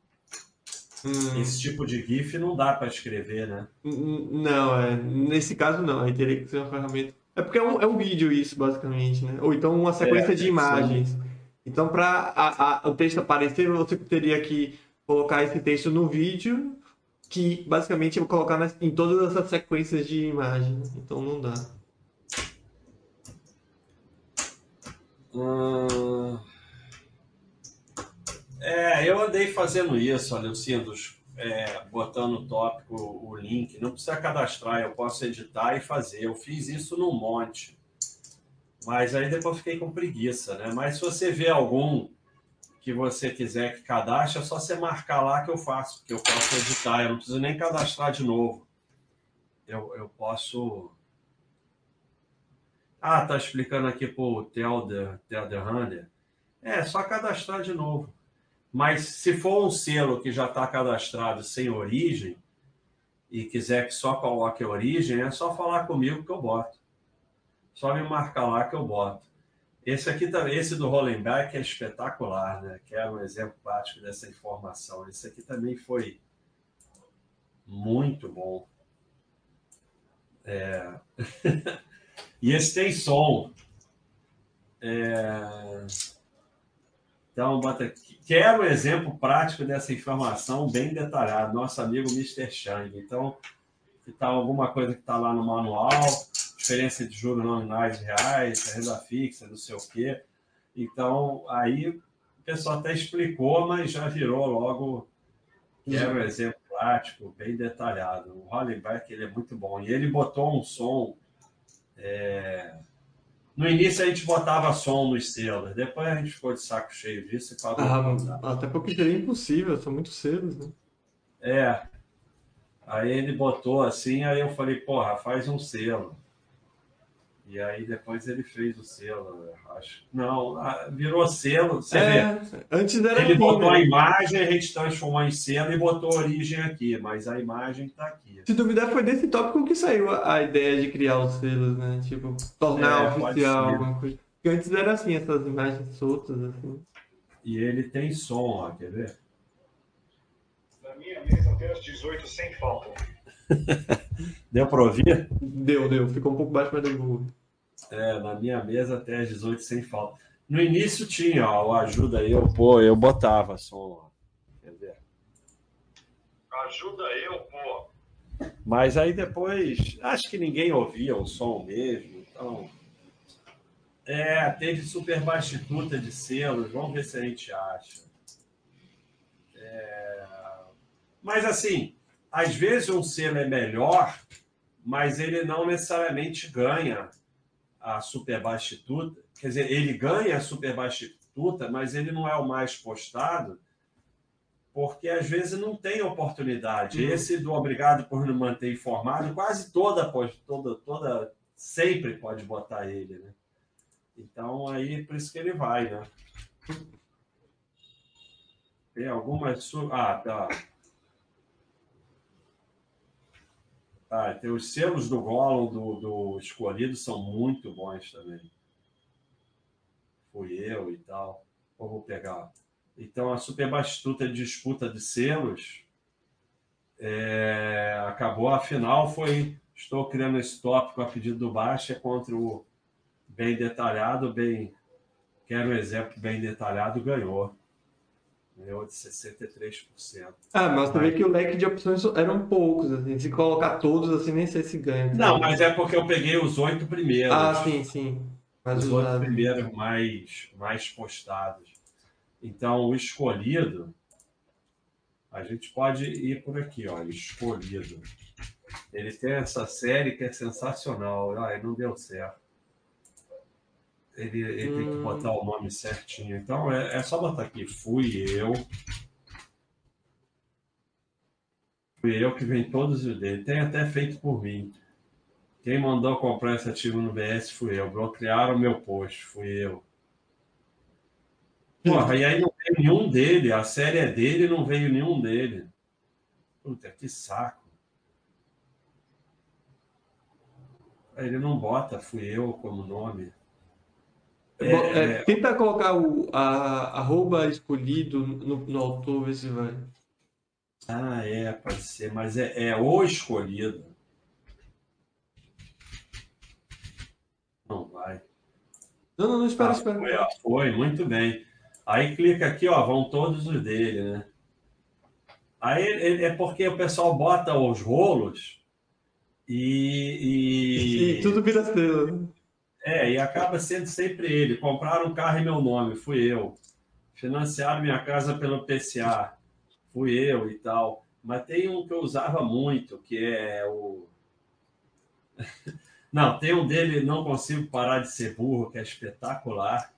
Hum. Esse tipo de GIF não dá para escrever, né? Não, é, nesse caso não, aí teria que ser uma ferramenta. É porque é um, é um vídeo isso, basicamente, né? Ou então uma sequência é, de imagens. Sim. Então, para o texto aparecer, você teria que colocar esse texto no vídeo, que basicamente eu vou colocar nas, em todas essas sequências de imagens. Então, não dá. Hum... É, eu andei fazendo isso, olha, Lucinos, é, botando no tópico o link. Não precisa cadastrar, eu posso editar e fazer. Eu fiz isso num monte. Mas aí depois fiquei com preguiça, né? Mas se você vê algum que você quiser que cadastre, é só você marcar lá que eu faço, que eu posso editar. Eu não preciso nem cadastrar de novo. Eu, eu posso. Ah, tá explicando aqui para o Telder, Telder Hunter. É, só cadastrar de novo. Mas se for um selo que já está cadastrado sem origem e quiser que só coloque a origem, é só falar comigo que eu boto. Só me marcar lá que eu boto. Esse aqui também, esse do Rollenback é espetacular, né? Que é um exemplo prático dessa informação. Esse aqui também foi muito bom. É... e esse tem som. É... Então, bota aqui. Quero um exemplo prático dessa informação bem detalhado. Nosso amigo Mr. Chang. Então, que tá alguma coisa que está lá no manual, diferença de juros nominais reais, renda fixa, não sei o quê. Então, aí o pessoal até explicou, mas já virou logo. Quero um exemplo prático, bem detalhado. O Hollenbeck ele é muito bom. E ele botou um som. É no início a gente botava som nos selos, depois a gente ficou de saco cheio disso e parou. Ah, até porque seria impossível, são muito cedos, né? É. Aí ele botou assim, aí eu falei, porra, faz um selo. E aí depois ele fez o selo, acho. Não, virou selo. Você é, vê. Antes era Ele botou né? a imagem, a gente transformou em selo e botou a origem aqui, mas a imagem está aqui. Se duvidar, foi desse tópico que saiu a ideia de criar os selos, né? Tipo, tornar é, oficial alguma coisa. Porque antes era assim, essas imagens soltas, assim. E ele tem som, ó, quer ver? Na minha mesa até as 18 sem falta. deu para ouvir? Deu, deu. Ficou um pouco baixo, mas deu. É, na minha mesa até às 18 sem falta. No início tinha, ó, o ajuda eu, pô, eu botava som, ver? Ajuda eu, pô. Mas aí depois, acho que ninguém ouvia o som mesmo, então. É, teve super bastituta de selos, vamos ver se a gente acha. É... Mas assim, às vezes um selo é melhor, mas ele não necessariamente ganha a super bastituta, quer dizer, ele ganha a super bastituta, mas ele não é o mais postado, porque às vezes não tem oportunidade. Uhum. Esse do obrigado por me manter informado, quase toda, toda, toda, sempre pode botar ele, né? Então aí por isso que ele vai, né? Tem algumas. Ah, tá. Ah, tem os selos do Gollum do, do escolhido são muito bons também. Fui eu e tal. Eu vou pegar. Então a Super Bastuta disputa de selos é, acabou. A final foi. Estou criando esse tópico a pedido do Baixa contra o bem detalhado, bem. Quero um exemplo bem detalhado, ganhou ganhou de 63%. Ah, mas vê que o leque de opções eram poucos, assim. Se colocar todos, assim, nem sei se ganha. Não, mas é porque eu peguei os oito primeiros. Ah, sim, sim. Mas os oito primeiros mais, mais postados. Então, o escolhido, a gente pode ir por aqui, ó, escolhido. Ele tem essa série que é sensacional. Ah, não deu certo ele, ele hum. tem que hum. botar o nome certinho. Então é, é, só botar aqui, fui eu. Fui eu que vem todos os dele. Tem até feito por mim. Quem mandou comprar esse ativo no BS fui eu. Bloquearam o meu post, fui eu. Porra, e aí não veio nenhum dele. A série é dele e não veio nenhum dele. Puta, que saco. Ele não bota, fui eu como nome. É, é, tenta colocar o a, arroba escolhido no, no autor, ver se vai. Ah, é, pode ser, mas é, é o escolhido. Não vai. Não, não, não espera, ah, espera. Foi, ó, foi, muito bem. Aí clica aqui, ó, vão todos os dele, né? Aí é porque o pessoal bota os rolos e. E, e tudo vira estrela. É, e acaba sendo sempre ele. Compraram um carro em meu nome, fui eu. Financiaram minha casa pelo PCA, fui eu e tal. Mas tem um que eu usava muito, que é o. Não, tem um dele, Não Consigo Parar de Ser Burro, que é espetacular.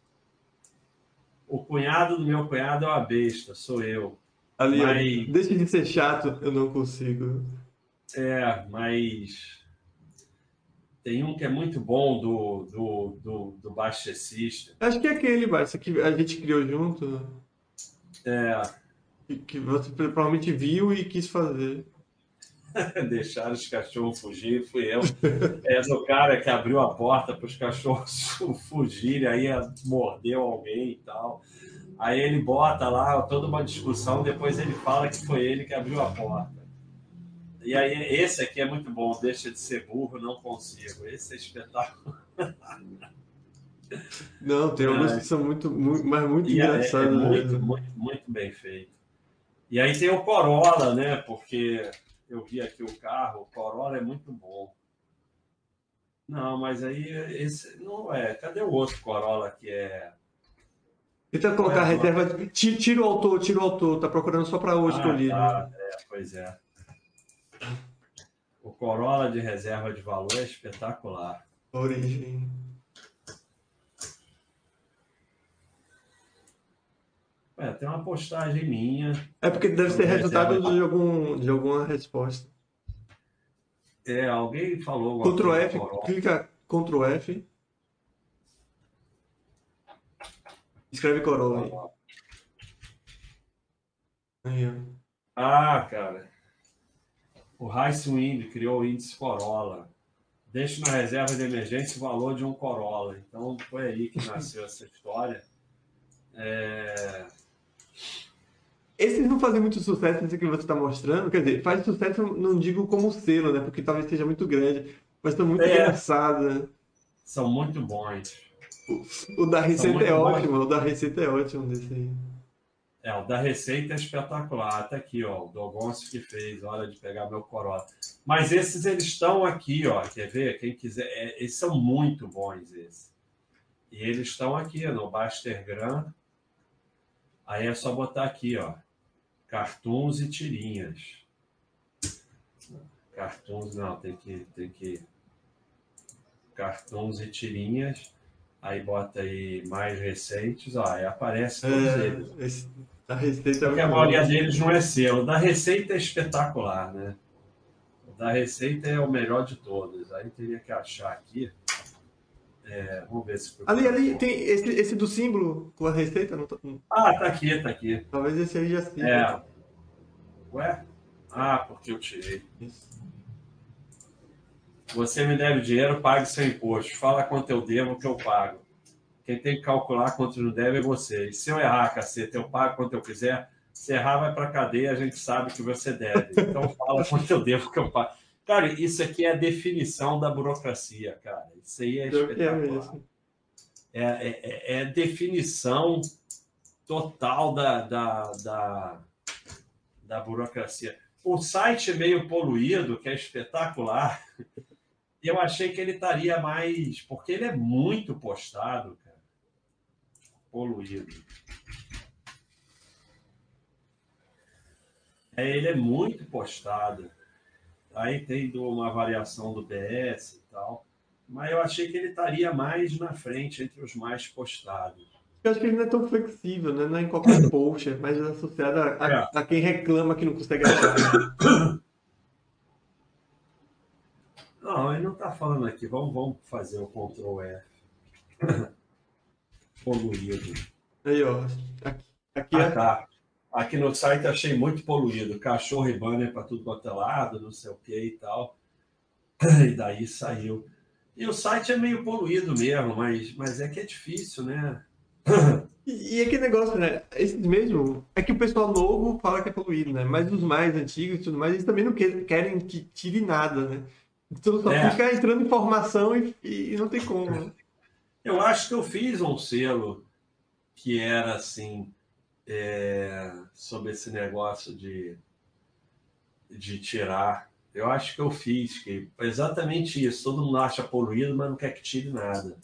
O cunhado do meu cunhado é uma besta, sou eu. Ali, mas... deixa de ser chato, eu não consigo. É, mas tem um que é muito bom do, do, do, do baixecista. Acho que é aquele, Barça, que a gente criou junto. É. Que, que você provavelmente viu e quis fazer. Deixar os cachorros fugir, fui eu. É o cara que abriu a porta para os cachorros fugirem, aí mordeu alguém e tal. Aí ele bota lá toda uma discussão, depois ele fala que foi ele que abriu a porta. E aí, esse aqui é muito bom, deixa de ser burro, não consigo. Esse é espetáculo. Não, tem alguns é. que são muito, muito mas muito e engraçados. É, é muito, muito, muito bem feito. E aí tem o Corolla, né? Porque eu vi aqui o carro, o Corolla é muito bom. Não, mas aí esse não é. Cadê o outro Corolla que é. Tenta colocar é, reserva. Tira o autor, tira o autor. Tá procurando só para hoje ah, escolhido. Tá, é, pois é. Corolla de reserva de valor é espetacular. Origem. É, tem uma postagem minha. É porque deve ser resultado de, algum, de alguma resposta. É, alguém falou. Ctrl F, clica Ctrl F. Escreve Corolla aí. aí ah, cara. O Wind criou o índice Corolla. Deixe na reserva de emergência o valor de um Corolla. Então, foi aí que nasceu essa história. É... Esses não fazem muito sucesso nesse que você está mostrando. Quer dizer, faz sucesso, não digo como selo, né? Porque talvez seja muito grande. Mas estão muito é. engraçados. Né? São muito bons. O, o da Receita é ótimo. O da Receita é ótimo desse aí. É, o da Receita é espetacular. Até aqui, ó, o Dogoncio que fez, hora de pegar meu Corolla. Mas esses, eles estão aqui, ó, quer ver? Quem quiser, é, eles são muito bons, esses. E eles estão aqui, no Bastergram. Aí é só botar aqui, ó, cartoons e tirinhas. Cartoons, não, tem que, tem que... Cartoons e tirinhas. Aí bota aí mais recentes, ó, aí aparece todos é, eles. Esse, a receita é Porque a maioria deles não é selo. Da receita é espetacular, né? O da receita é o melhor de todos. Aí teria que achar aqui. É, vamos ver se. Ali, ali tem esse, esse do símbolo com a receita? Não tá... Ah, tá aqui, tá aqui. Talvez esse aí já seja. É. Ué? Ah, porque eu tirei. Isso. Você me deve dinheiro, pague seu imposto. Fala quanto eu devo, que eu pago. Quem tem que calcular quanto não deve é você. E se eu errar, cacete, eu pago quanto eu quiser. Se errar, vai para cadeia, a gente sabe que você deve. Então fala quanto eu devo, que eu pago. Cara, isso aqui é a definição da burocracia, cara. Isso aí é, espetacular. É, é, é, é definição total da, da, da, da burocracia. O site é meio poluído, que é espetacular. Eu achei que ele estaria mais. Porque ele é muito postado. Poluído. É, ele é muito postado. Aí tem uma variação do DS e tal. Mas eu achei que ele estaria mais na frente entre os mais postados. Eu acho que ele não é tão flexível, né? Não é em qualquer post, é mais associado a, a, é. a quem reclama que não consegue achar. Não, ele não está falando aqui. Vamos, vamos fazer o Ctrl F. Poluído. Aí, ó. Aqui, aqui ah, é... tá. Aqui no site achei muito poluído. Cachorro e banner para tudo quanto é lado, não sei o que e tal. E daí saiu. E o site é meio poluído mesmo, mas, mas é que é difícil, né? E, e aquele negócio, né? Esses mesmo. É que o pessoal novo fala que é poluído, né? Mas os mais antigos e tudo mais, eles também não querem que tire nada, né? Então só é. fica entrando informação e, e não tem como. Né? Eu acho que eu fiz um selo que era assim é, sobre esse negócio de, de tirar. Eu acho que eu fiz, que exatamente isso. Todo mundo acha poluído, mas não quer que tire nada.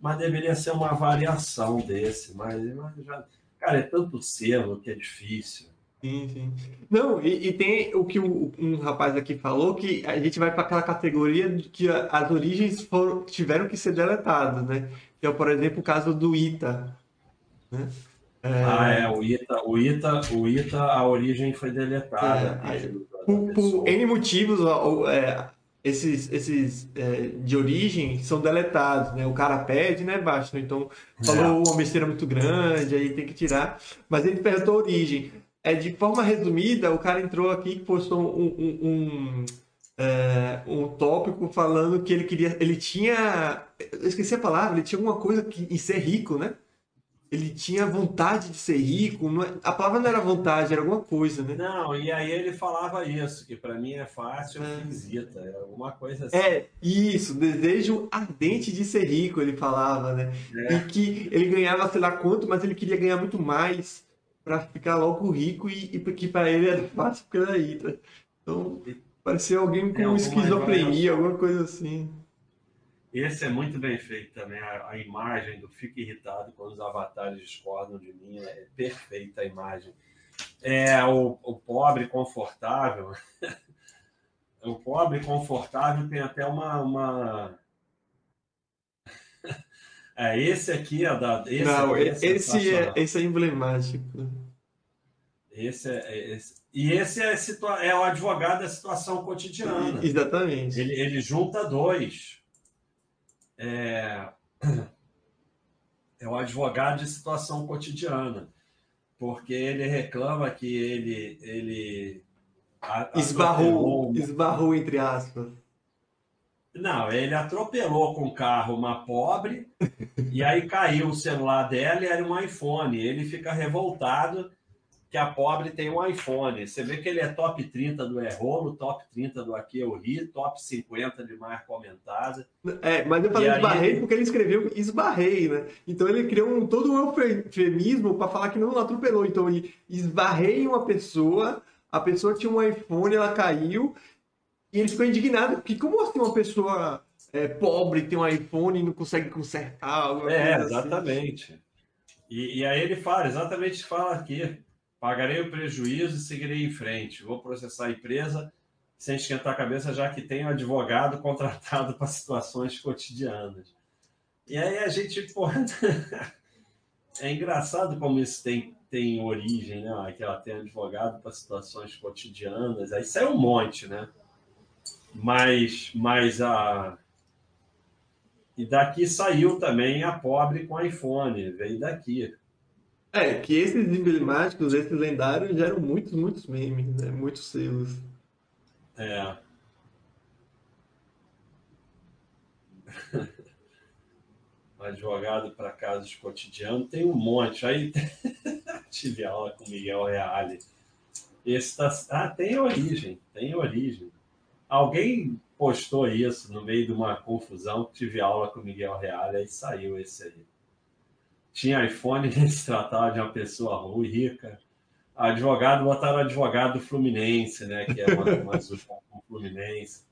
Mas deveria ser uma variação desse. Mas, mas já, cara, é tanto selo que é difícil. Sim, sim. Não, e, e tem o que o- um rapaz aqui falou, que a gente vai para aquela categoria de que a- as origens foram, tiveram que ser deletadas, né? Que é, por exemplo, o caso do Ita, né? Ah, é, o Ita, o Ita, o Ita, a origem foi deletada. É, aí, da Por, por pessoa. N motivos, ó, é, esses, esses é, de origem são deletados, né? O cara pede, né, Baixo? Então, falou uma besteira muito grande, aí tem que tirar. Mas ele perguntou a origem. É, de forma resumida, o cara entrou aqui e postou um, um, um, é, um tópico falando que ele queria. Ele tinha. Eu esqueci a palavra, ele tinha alguma coisa que, em ser rico, né? Ele tinha vontade de ser rico. não é- a palavra não era vontade, era alguma coisa, né? Não, e aí ele falava isso, que para mim é fácil, É. eu fiz Ita, era alguma coisa assim. É, isso, desejo ardente de ser rico, ele falava, né? É. E que ele ganhava sei lá quanto, mas ele queria ganhar muito mais para ficar logo rico e, e que para ele era fácil porque era Hydra. Então, parecia alguém com alguma esquizofrenia, alguma coisa assim. Esse é muito bem feito também, a, a imagem do Fico Irritado quando os avatares discordam de mim, é perfeita a imagem. É o, o pobre confortável. o pobre confortável tem até uma. uma... É, esse aqui é da. Esse Não, é esse é, esse é emblemático. Esse é, esse- e esse é, situa- é o advogado da situação cotidiana. Exatamente. Ele, ele junta dois. É, é o advogado de situação cotidiana. Porque ele reclama que ele. ele a- Esbarrou, uma- esbarrou entre aspas. Não, ele atropelou com o carro uma pobre e aí caiu o celular dela e era um iPhone. Ele fica revoltado que a pobre tem um iPhone. Você vê que ele é top 30 do Errolo, top 30 do Aqui Eu Ri, top 50 de mais comentada. É, mas eu falei esbarrei ele- porque ele escreveu esbarrei, né? Então ele criou um, todo um eufemismo para falar que não atropelou. Então ele esbarrei em uma pessoa, a pessoa tinha um iPhone, ela caiu, e ele ficou indignado, porque como assim uma pessoa é, pobre tem um iPhone e não consegue consertar? É, assim? exatamente. E, e aí ele fala, exatamente fala aqui. Pagarei o prejuízo e seguirei em frente. Vou processar a empresa sem esquentar a cabeça, já que tenho advogado contratado para situações cotidianas. E aí a gente, pô, é engraçado como isso tem, tem origem, né? Que ela tem advogado para situações cotidianas. Aí sai um monte, né? Mas, mas a. E daqui saiu também a pobre com iPhone, veio daqui. É, que esses emblemáticos, esses lendários, geram muitos, muitos memes, né? Muitos selos. É. Advogado para casos cotidianos, tem um monte. Aí tive aula com Miguel Reale. Esse tá... Ah, tem origem, tem origem. Alguém postou isso no meio de uma confusão, tive aula com Miguel Reale, aí saiu esse aí. Tinha iPhone, se tratava de uma pessoa ruim, rica. Advogado, botaram advogado Fluminense, né? Que é uma, com Fluminense.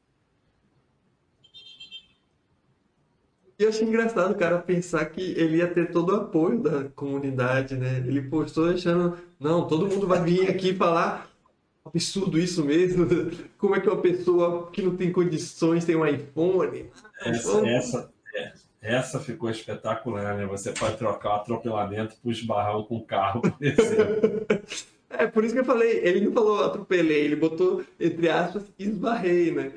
E eu achei engraçado o cara pensar que ele ia ter todo o apoio da comunidade, né? Ele postou achando, não, todo mundo vai vir aqui falar absurdo isso mesmo. Como é que uma pessoa que não tem condições tem um iPhone? Essa, essa, é, essa ficou espetacular, né? Você pode trocar o atropelamento por esbarrão com o carro, por exemplo. É, por isso que eu falei, ele não falou atropelei, ele botou, entre aspas, esbarrei, né?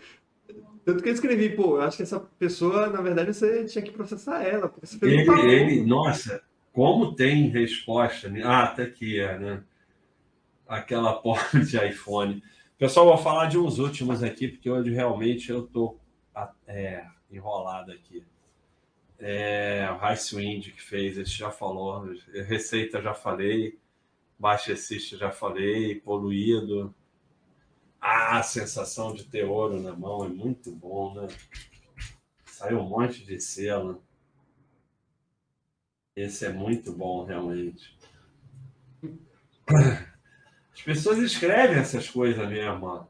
Tanto que eu escrevi, pô, eu acho que essa pessoa, na verdade, você tinha que processar ela, Ele, ele, nossa, como tem resposta, né? Ah, até aqui é, né? Aquela porta de iPhone. Pessoal, vou falar de uns últimos aqui, porque hoje realmente eu tô é, enrolado aqui. É, o Rice Wind que fez, esse já falou. Receita já falei. Baixecista já falei. Poluído. Ah, a sensação de ter ouro na mão é muito bom, né? Saiu um monte de selo. Esse é muito bom, realmente. As pessoas escrevem essas coisas mesmo. Ó.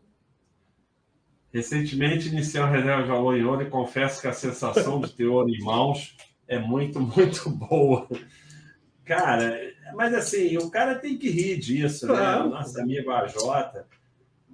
Recentemente iniciei uma reserva de valor em ouro e confesso que a sensação de ter ouro em mãos é muito, muito boa. Cara, mas assim, o cara tem que rir disso, claro. né? Nosso amigo AJ.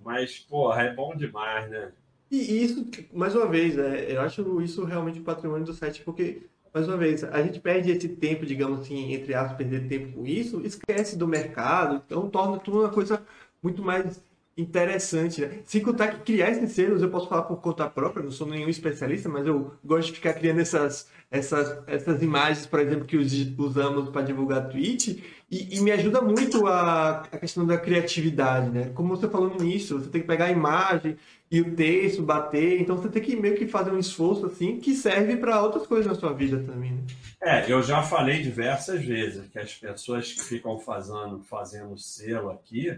Mas, porra, é bom demais, né? E isso, mais uma vez, é, eu acho isso realmente o patrimônio do site, porque, mais uma vez, a gente perde esse tempo, digamos assim, entre aspas, perder tempo com isso, esquece do mercado, então torna tudo uma coisa muito mais interessante, né? Sem contar que criar esses selos, eu posso falar por conta própria, não sou nenhum especialista, mas eu gosto de ficar criando essas, essas, essas imagens, por exemplo, que usamos para divulgar tweet, e, e, me ajuda muito a, a questão da criatividade, né? Como você falou no início, você tem que pegar a imagem e o texto, bater, então você tem que meio que fazer um esforço assim que serve para outras coisas na sua vida também. Né? É, eu já falei diversas vezes que as pessoas que ficam fazendo, fazendo selo aqui,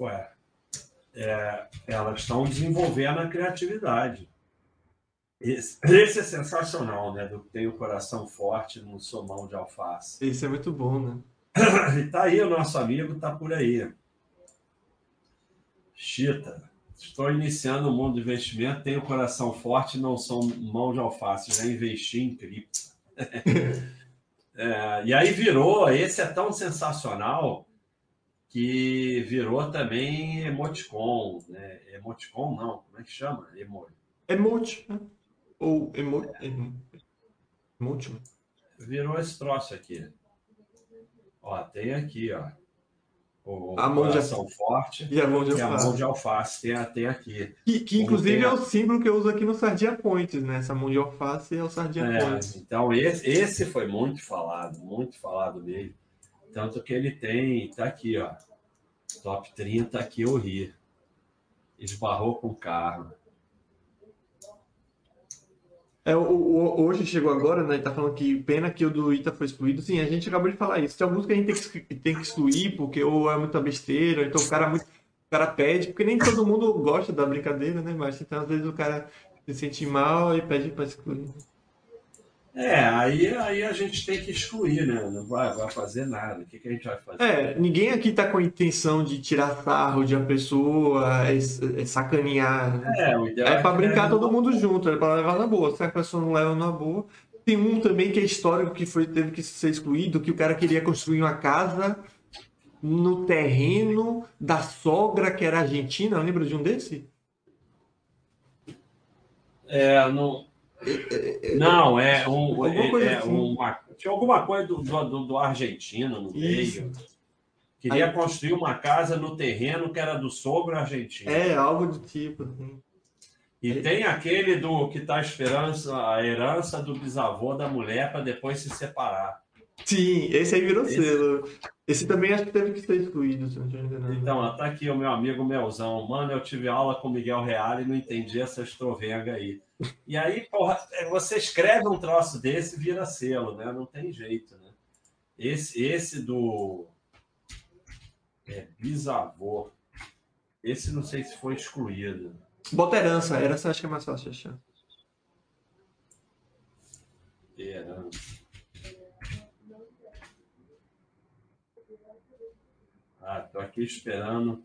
ué, é, elas estão desenvolvendo a criatividade. Esse, esse, é sensacional, né? Do tenho coração forte, não sou mão de alface. Esse é muito bom, né? e tá aí o nosso amigo, tá por aí. Chita, estou iniciando o mundo do investimento, tenho coração forte, não sou mão de alface, já investi em cripto. é, e aí virou, esse é tão sensacional que virou também emoticon, né? Emoticon não, como é que chama? Emo... Emote, né? Ou emo... emote. Né? Virou esse troço aqui. Ó, tem aqui, ó. O a mão de forte e a mão de alface. a mão de alface tem, tem aqui. Que, que inclusive é o símbolo que eu uso aqui no Sardinha Points, né? Essa mão de alface é o Sardinha é, Points. Então, esse, esse foi muito falado, muito falado mesmo. Tanto que ele tem, tá aqui, ó. Top 30 aqui o Ri. Esbarrou com o carro. É, o, o, hoje chegou agora, né? Tá falando que pena que o do Ita foi excluído. Sim, a gente acabou de falar isso. Tem alguns que a gente tem que, tem que excluir, porque ou é muita besteira, então o cara, muito, o cara pede, porque nem todo mundo gosta da brincadeira, né? Mas então às vezes o cara se sente mal e pede para excluir. É, aí, aí a gente tem que excluir, né? Não vai, vai fazer nada. O que, que a gente vai fazer? É, ninguém aqui tá com a intenção de tirar sarro de uma pessoa, é, é sacanear. Né? É, o ideal é, é para brincar todo mundo junto, é para levar na boa. Se a pessoa não leva na boa. Tem um também que é histórico que foi, teve que ser excluído, que o cara queria construir uma casa no terreno da sogra que era argentina. Lembra de um desse? É, não. Não, é um. É, é assim. uma, tinha alguma coisa do, do, do argentino no meio. Queria Aí, construir uma casa no terreno que era do sogro argentino. É, algo do tipo. Assim. E tem aquele do que está esperando a herança do bisavô da mulher para depois se separar. Sim, esse aí virou esse... selo. Esse também acho que teve que ser excluído, se não estiver enganado. Então, ó, tá aqui o meu amigo Melzão. Mano, eu tive aula com Miguel Real e não entendi essa estrovenga aí. E aí, porra, é, você escreve um troço desse vira selo, né? Não tem jeito, né? Esse, esse do é, bisavô, esse não sei se foi excluído. Bota herança, herança acho que é mais fácil de achar. Herança. Ah, tô aqui esperando.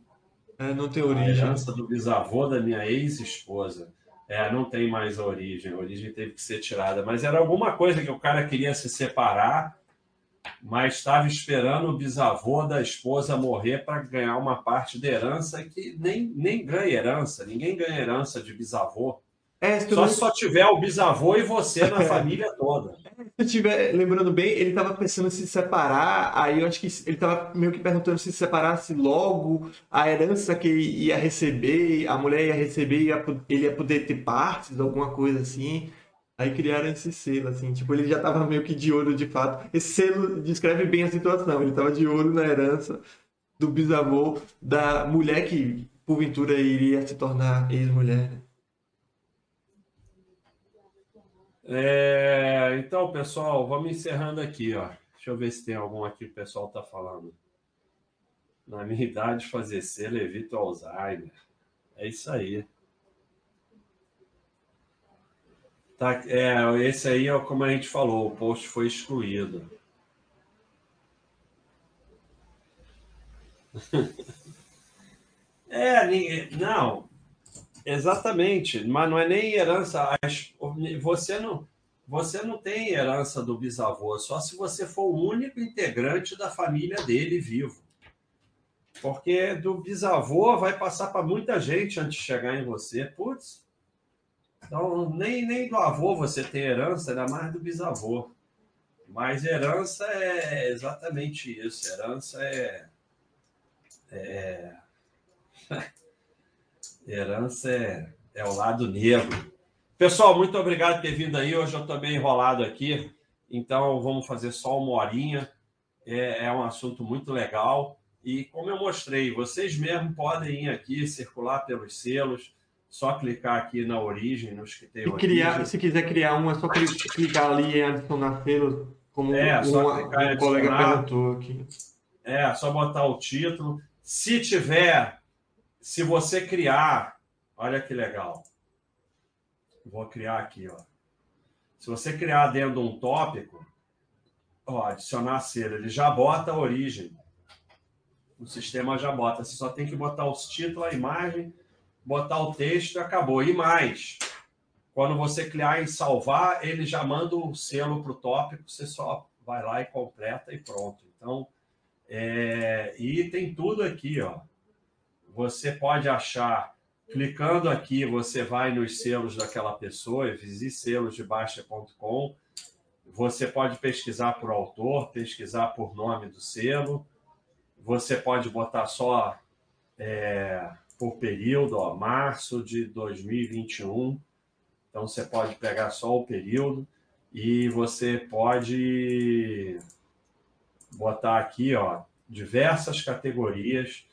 É, não tem origem. A herança do bisavô da minha ex-esposa. É, não tem mais a origem. A origem teve que ser tirada. Mas era alguma coisa que o cara queria se separar, mas estava esperando o bisavô da esposa morrer para ganhar uma parte da herança que nem, nem ganha herança. Ninguém ganha herança de bisavô. É, só se só tiver o bisavô e você na família toda. Eu estiver lembrando bem, ele estava pensando em se separar, aí eu acho que ele estava meio que perguntando se separasse logo a herança que ia receber, a mulher ia receber, ia, ele ia poder ter partes, alguma coisa assim. Aí criaram esse selo, assim, tipo, ele já estava meio que de olho de fato. Esse selo descreve bem a situação, ele estava de olho na herança do bisavô da mulher que, porventura, iria se tornar ex-mulher, né? É, então, pessoal, vamos encerrando aqui, ó. Deixa eu ver se tem algum aqui que o pessoal está falando. Na minha idade, fazer selo evita Alzheimer. É isso aí. Tá, é, esse aí é como a gente falou, o post foi excluído. é, não, Exatamente, mas não é nem herança. Você não, você não tem herança do bisavô, só se você for o único integrante da família dele vivo. Porque do bisavô vai passar para muita gente antes de chegar em você. Putz. Então, nem, nem do avô você tem herança, ainda mais do bisavô. Mas herança é exatamente isso. Herança é. é... herança é, é o lado negro. Pessoal, muito obrigado por ter vindo aí. Hoje eu estou bem enrolado aqui, então vamos fazer só uma horinha. É, é um assunto muito legal. E como eu mostrei, vocês mesmo podem ir aqui, circular pelos selos, só clicar aqui na origem, nos que tem origem. Criar, se quiser criar um, é só clicar ali em adicionar selos, como é, só clicar o colega perguntou aqui. É, só botar o título. Se tiver, se você criar, olha que legal. Vou criar aqui, ó. Se você criar dentro de um tópico, ó, adicionar selo, ele já bota a origem o sistema já bota. Você só tem que botar os títulos, a imagem, botar o texto e acabou. E mais, quando você criar em salvar, ele já manda o selo para o tópico, você só vai lá e completa e pronto. Então, é... e tem tudo aqui, ó. Você pode achar, clicando aqui, você vai nos selos daquela pessoa, visite selos de baixa.com. Você pode pesquisar por autor, pesquisar por nome do selo você pode botar só é, por período, ó, março de 2021. Então você pode pegar só o período e você pode botar aqui, ó, diversas categorias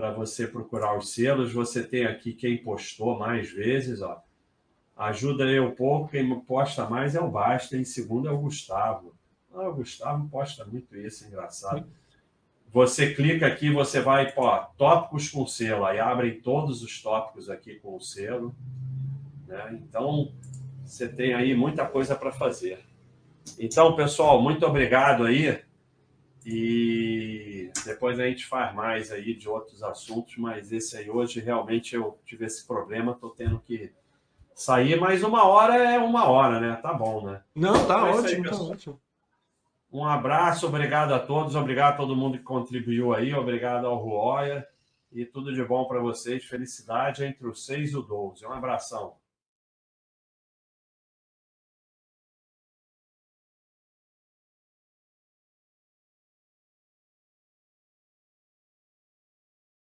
para você procurar os selos. Você tem aqui quem postou mais vezes, ó. Ajuda eu um pouco, quem posta mais é o Basta, em segundo é o Gustavo. Ah, o Gustavo posta muito isso, engraçado. Você clica aqui, você vai, pô, tópicos com selo, aí abrem todos os tópicos aqui com o selo. Né? Então, você tem aí muita coisa para fazer. Então, pessoal, muito obrigado aí. E depois a gente faz mais aí de outros assuntos, mas esse aí hoje realmente eu tive esse problema, estou tendo que sair, mas uma hora é uma hora, né? Tá bom, né? Não, tá então, ótimo, aí, tá ótimo. Um abraço, obrigado a todos, obrigado a todo mundo que contribuiu aí, obrigado ao Ruoia e tudo de bom para vocês. Felicidade entre os 6 e o 12. Um abração.